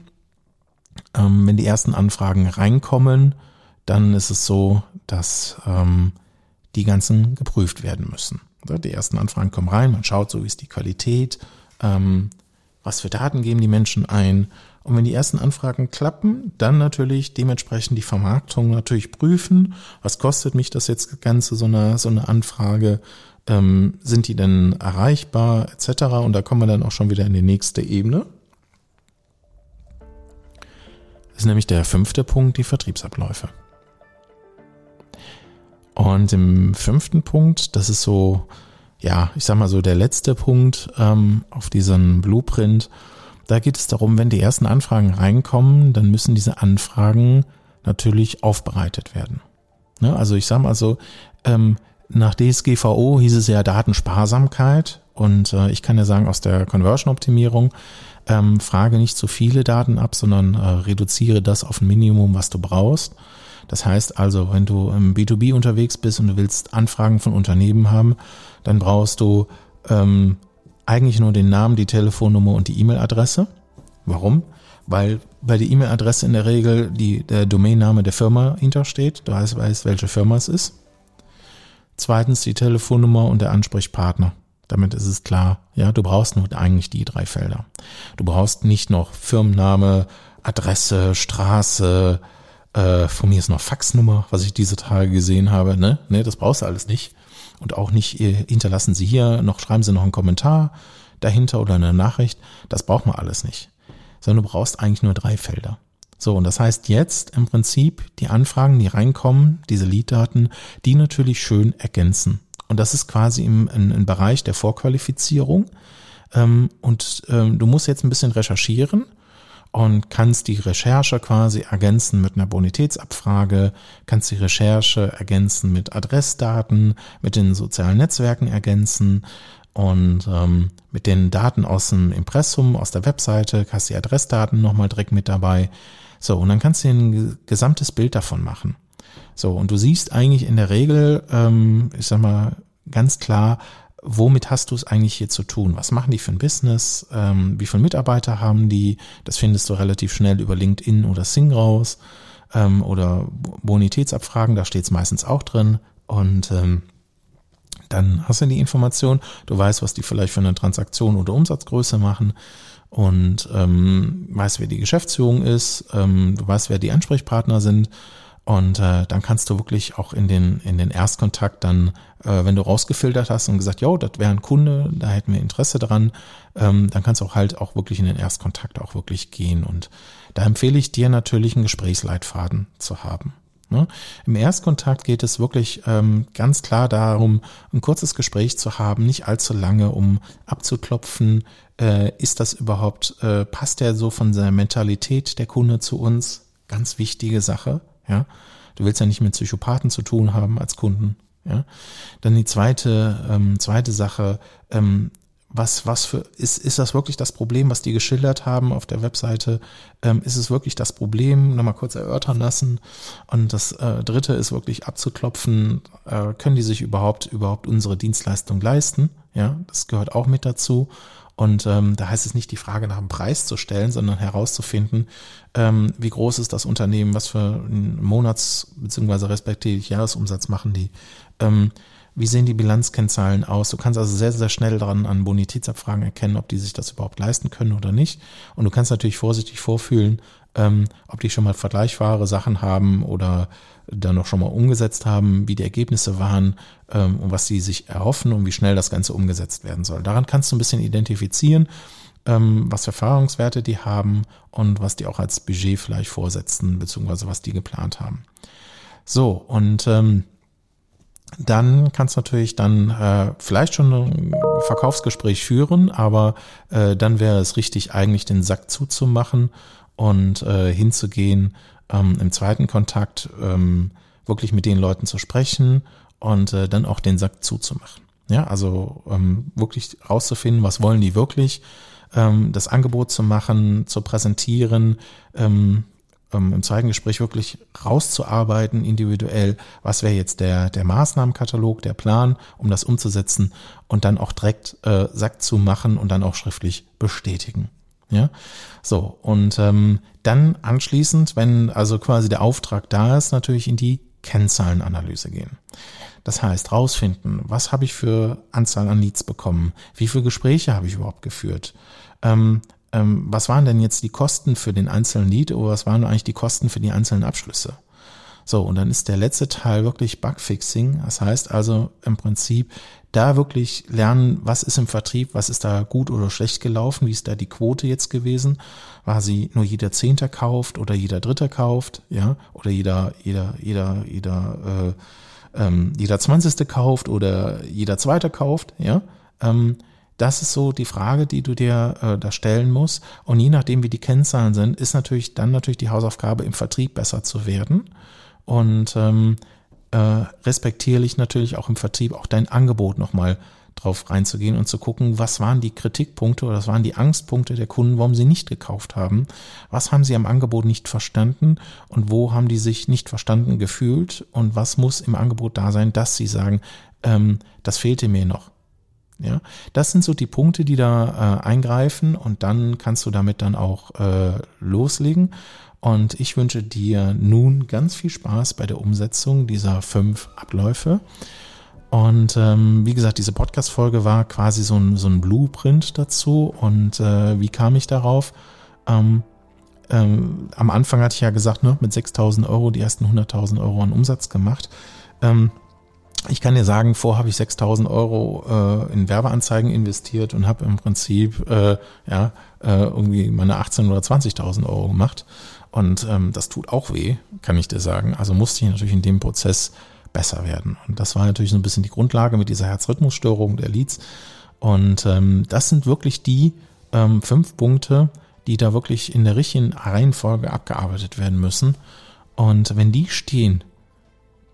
Ähm, wenn die ersten Anfragen reinkommen, dann ist es so, dass ähm, die ganzen geprüft werden müssen. Die ersten Anfragen kommen rein, man schaut, so ist die Qualität, ähm, was für Daten geben die Menschen ein. Und wenn die ersten Anfragen klappen, dann natürlich dementsprechend die Vermarktung natürlich prüfen. Was kostet mich das jetzt Ganze, so eine, so eine Anfrage? Ähm, sind die denn erreichbar etc. Und da kommen wir dann auch schon wieder in die nächste Ebene. Das ist nämlich der fünfte Punkt, die Vertriebsabläufe. Und im fünften Punkt, das ist so, ja, ich sag mal so der letzte Punkt ähm, auf diesem Blueprint, da geht es darum, wenn die ersten Anfragen reinkommen, dann müssen diese Anfragen natürlich aufbereitet werden. Ne? Also ich sag mal so, ähm, nach DSGVO hieß es ja Datensparsamkeit und äh, ich kann ja sagen aus der Conversion-Optimierung, ähm, frage nicht zu viele Daten ab, sondern äh, reduziere das auf ein Minimum, was du brauchst. Das heißt also, wenn du im B2B unterwegs bist und du willst Anfragen von Unternehmen haben, dann brauchst du ähm, eigentlich nur den Namen, die Telefonnummer und die E-Mail-Adresse. Warum? Weil bei der E-Mail-Adresse in der Regel die, der Domainname der Firma hintersteht. Du weißt, welche Firma es ist. Zweitens die Telefonnummer und der Ansprechpartner. Damit ist es klar, ja, du brauchst nur eigentlich die drei Felder. Du brauchst nicht noch Firmenname, Adresse, Straße, äh, von mir ist noch Faxnummer, was ich diese Tage gesehen habe, ne? Ne, das brauchst du alles nicht. Und auch nicht, hinterlassen Sie hier noch, schreiben Sie noch einen Kommentar dahinter oder eine Nachricht. Das braucht man alles nicht. Sondern du brauchst eigentlich nur drei Felder. So, und das heißt jetzt im Prinzip die Anfragen, die reinkommen, diese Lead-Daten, die natürlich schön ergänzen. Und das ist quasi im, im, im Bereich der Vorqualifizierung. Ähm, und ähm, du musst jetzt ein bisschen recherchieren und kannst die Recherche quasi ergänzen mit einer Bonitätsabfrage, kannst die Recherche ergänzen mit Adressdaten, mit den sozialen Netzwerken ergänzen und ähm, mit den Daten aus dem Impressum, aus der Webseite, hast die Adressdaten nochmal direkt mit dabei. So, und dann kannst du ein gesamtes Bild davon machen. So, und du siehst eigentlich in der Regel, ähm, ich sag mal, ganz klar, womit hast du es eigentlich hier zu tun? Was machen die für ein Business? Ähm, wie viele Mitarbeiter haben die? Das findest du relativ schnell über LinkedIn oder Sing raus. Ähm, oder Bonitätsabfragen, da steht es meistens auch drin. Und ähm, dann hast du die Information, du weißt, was die vielleicht für eine Transaktion oder Umsatzgröße machen und ähm, weißt, wer die Geschäftsführung ist, ähm, du weißt, wer die Ansprechpartner sind und äh, dann kannst du wirklich auch in den in den Erstkontakt dann, äh, wenn du rausgefiltert hast und gesagt, jo, das wäre ein Kunde, da hätten wir Interesse dran, ähm, dann kannst du auch halt auch wirklich in den Erstkontakt auch wirklich gehen und da empfehle ich dir natürlich einen Gesprächsleitfaden zu haben. Ne? Im Erstkontakt geht es wirklich ähm, ganz klar darum, ein kurzes Gespräch zu haben, nicht allzu lange, um abzuklopfen, äh, ist das überhaupt, äh, passt der so von seiner Mentalität der Kunde zu uns? Ganz wichtige Sache, ja. Du willst ja nicht mit Psychopathen zu tun haben als Kunden, ja. Dann die zweite, ähm, zweite Sache, ähm, was, was für, ist, ist das wirklich das Problem, was die geschildert haben auf der Webseite? Ähm, ist es wirklich das Problem? Nochmal kurz erörtern lassen. Und das äh, dritte ist wirklich abzuklopfen, äh, können die sich überhaupt, überhaupt unsere Dienstleistung leisten? Ja, das gehört auch mit dazu. Und ähm, da heißt es nicht, die Frage nach dem Preis zu stellen, sondern herauszufinden, ähm, wie groß ist das Unternehmen, was für einen Monats- bzw. respektive Jahresumsatz machen die. Ähm, wie sehen die Bilanzkennzahlen aus? Du kannst also sehr, sehr schnell daran an Bonitätsabfragen erkennen, ob die sich das überhaupt leisten können oder nicht. Und du kannst natürlich vorsichtig vorfühlen, ähm, ob die schon mal vergleichbare Sachen haben oder dann noch schon mal umgesetzt haben, wie die Ergebnisse waren ähm, und was sie sich erhoffen und wie schnell das Ganze umgesetzt werden soll. Daran kannst du ein bisschen identifizieren, ähm, was für Erfahrungswerte die haben und was die auch als Budget vielleicht vorsetzen, beziehungsweise was die geplant haben. So, und ähm, dann kannst du natürlich dann äh, vielleicht schon ein Verkaufsgespräch führen, aber äh, dann wäre es richtig, eigentlich den Sack zuzumachen und äh, hinzugehen, ähm, im zweiten Kontakt ähm, wirklich mit den Leuten zu sprechen und äh, dann auch den Sack zuzumachen. Ja, also ähm, wirklich rauszufinden, was wollen die wirklich, ähm, das Angebot zu machen, zu präsentieren, ähm, ähm, im zweiten Gespräch wirklich rauszuarbeiten, individuell, was wäre jetzt der, der Maßnahmenkatalog, der Plan, um das umzusetzen und dann auch direkt äh, Sack zu machen und dann auch schriftlich bestätigen. Ja, so und ähm, dann anschließend, wenn also quasi der Auftrag da ist, natürlich in die Kennzahlenanalyse gehen. Das heißt, rausfinden, was habe ich für Anzahl an Leads bekommen, wie viele Gespräche habe ich überhaupt geführt, ähm, ähm, was waren denn jetzt die Kosten für den einzelnen Lead oder was waren eigentlich die Kosten für die einzelnen Abschlüsse? So, und dann ist der letzte Teil wirklich Bugfixing. Das heißt also im Prinzip da wirklich lernen, was ist im Vertrieb, was ist da gut oder schlecht gelaufen, wie ist da die Quote jetzt gewesen? War sie nur jeder Zehnter kauft oder jeder Dritter kauft, ja, oder jeder, jeder, jeder, jeder, äh, ähm, jeder Zwanzigste kauft oder jeder Zweite kauft, ja? Ähm, das ist so die Frage, die du dir äh, da stellen musst. Und je nachdem, wie die Kennzahlen sind, ist natürlich dann natürlich die Hausaufgabe, im Vertrieb besser zu werden. Und ähm, äh, respektierlich natürlich auch im Vertrieb auch dein Angebot nochmal drauf reinzugehen und zu gucken, was waren die Kritikpunkte oder was waren die Angstpunkte der Kunden, warum sie nicht gekauft haben, was haben sie am Angebot nicht verstanden und wo haben die sich nicht verstanden gefühlt und was muss im Angebot da sein, dass sie sagen, ähm, das fehlte mir noch. Ja, das sind so die Punkte, die da äh, eingreifen und dann kannst du damit dann auch äh, loslegen. Und ich wünsche dir nun ganz viel Spaß bei der Umsetzung dieser fünf Abläufe. Und ähm, wie gesagt, diese Podcast-Folge war quasi so ein, so ein Blueprint dazu. Und äh, wie kam ich darauf? Ähm, ähm, am Anfang hatte ich ja gesagt, ne, mit 6.000 Euro die ersten 100.000 Euro an Umsatz gemacht. Ähm, ich kann dir sagen, vor habe ich 6.000 Euro äh, in Werbeanzeigen investiert und habe im Prinzip äh, ja äh, irgendwie meine 18.000 oder 20.000 Euro gemacht. Und ähm, das tut auch weh, kann ich dir sagen. Also musste ich natürlich in dem Prozess besser werden. Und das war natürlich so ein bisschen die Grundlage mit dieser Herzrhythmusstörung der Leads. Und ähm, das sind wirklich die ähm, fünf Punkte, die da wirklich in der richtigen Reihenfolge abgearbeitet werden müssen. Und wenn die stehen,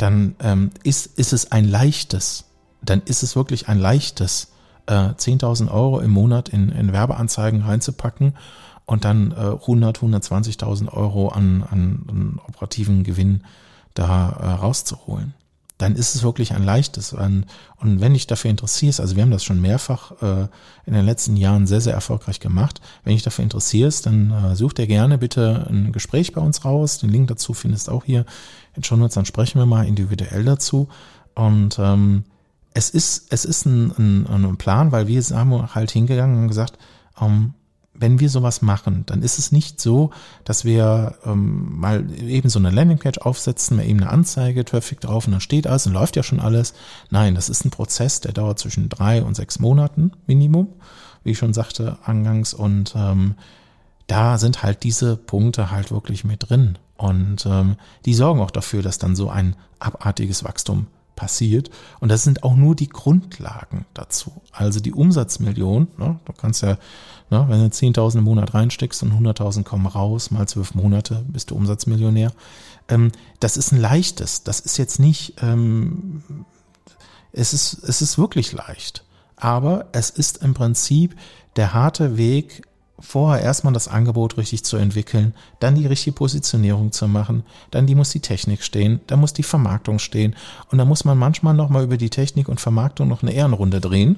dann ähm, ist, ist es ein leichtes, dann ist es wirklich ein leichtes, äh, 10.000 Euro im Monat in, in Werbeanzeigen reinzupacken und dann äh, 100, 120.000 Euro an, an, an operativen Gewinn da äh, rauszuholen dann ist es wirklich ein leichtes. Und wenn dich dafür interessierst, also wir haben das schon mehrfach äh, in den letzten Jahren sehr, sehr erfolgreich gemacht. Wenn dich dafür interessierst, dann äh, such dir gerne bitte ein Gespräch bei uns raus. Den Link dazu findest auch hier in Shownotes, dann sprechen wir mal individuell dazu. Und ähm, es ist, es ist ein, ein, ein Plan, weil wir haben halt hingegangen und gesagt, ähm, wenn wir sowas machen, dann ist es nicht so, dass wir ähm, mal eben so eine Landingpage aufsetzen, mal eben eine Anzeige, Traffic drauf und dann steht alles und läuft ja schon alles. Nein, das ist ein Prozess, der dauert zwischen drei und sechs Monaten Minimum, wie ich schon sagte angangs. Und ähm, da sind halt diese Punkte halt wirklich mit drin. Und ähm, die sorgen auch dafür, dass dann so ein abartiges Wachstum passiert. Und das sind auch nur die Grundlagen dazu. Also die Umsatzmillion, ne, du kannst ja Ne? Wenn du 10.000 im Monat reinsteckst und 100.000 kommen raus, mal zwölf Monate, bist du Umsatzmillionär. Ähm, das ist ein leichtes. Das ist jetzt nicht, ähm, es ist, es ist wirklich leicht. Aber es ist im Prinzip der harte Weg, vorher erstmal das Angebot richtig zu entwickeln, dann die richtige Positionierung zu machen, dann die muss die Technik stehen, dann muss die Vermarktung stehen und dann muss man manchmal nochmal über die Technik und Vermarktung noch eine Ehrenrunde drehen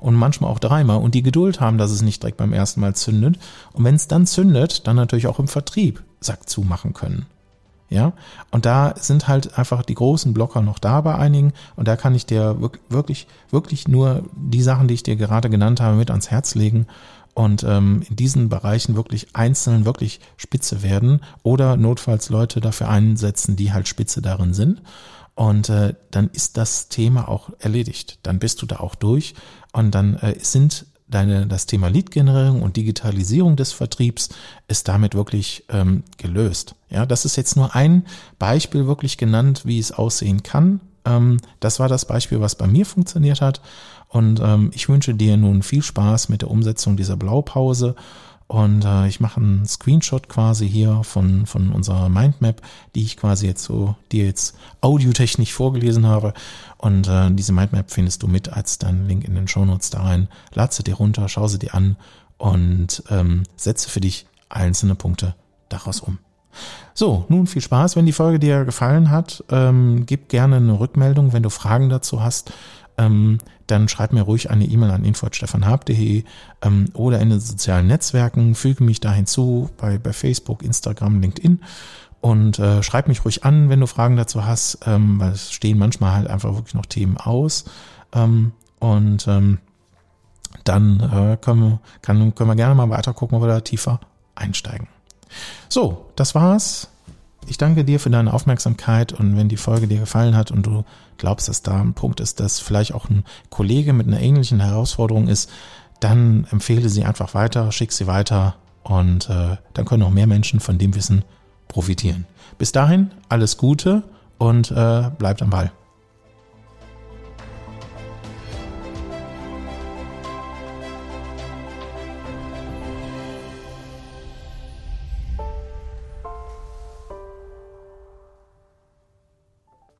und manchmal auch dreimal und die Geduld haben, dass es nicht direkt beim ersten Mal zündet. Und wenn es dann zündet, dann natürlich auch im Vertrieb Sack zumachen können. Ja, und da sind halt einfach die großen Blocker noch da bei einigen und da kann ich dir wirklich, wirklich nur die Sachen, die ich dir gerade genannt habe, mit ans Herz legen und ähm, in diesen Bereichen wirklich einzeln wirklich spitze werden oder notfalls Leute dafür einsetzen, die halt spitze darin sind. Und äh, dann ist das Thema auch erledigt. Dann bist du da auch durch und dann äh, sind deine, das Thema Lead-Generierung und Digitalisierung des Vertriebs ist damit wirklich ähm, gelöst. Ja, das ist jetzt nur ein Beispiel wirklich genannt, wie es aussehen kann. Ähm, das war das Beispiel, was bei mir funktioniert hat. Und ähm, ich wünsche dir nun viel Spaß mit der Umsetzung dieser Blaupause. Und äh, ich mache einen Screenshot quasi hier von, von unserer Mindmap, die ich quasi jetzt so dir jetzt audiotechnisch vorgelesen habe. Und äh, diese Mindmap findest du mit als dann Link in den Shownotes da rein. Lad sie dir runter, schau sie dir an und ähm, setze für dich einzelne Punkte daraus um. So, nun viel Spaß. Wenn die Folge dir gefallen hat, ähm, gib gerne eine Rückmeldung, wenn du Fragen dazu hast. Ähm, dann schreib mir ruhig eine E-Mail an info.stefanhab.de ähm, oder in den sozialen Netzwerken. Füge mich da hinzu bei, bei Facebook, Instagram, LinkedIn und äh, schreib mich ruhig an, wenn du Fragen dazu hast, ähm, weil es stehen manchmal halt einfach wirklich noch Themen aus. Ähm, und ähm, dann äh, können, wir, kann, können wir gerne mal weiter gucken, da tiefer einsteigen. So, das war's. Ich danke dir für deine Aufmerksamkeit und wenn die Folge dir gefallen hat und du glaubst, dass da ein Punkt ist, dass vielleicht auch ein Kollege mit einer ähnlichen Herausforderung ist, dann empfehle sie einfach weiter, schick sie weiter und äh, dann können auch mehr Menschen von dem Wissen profitieren. Bis dahin alles Gute und äh, bleibt am Ball.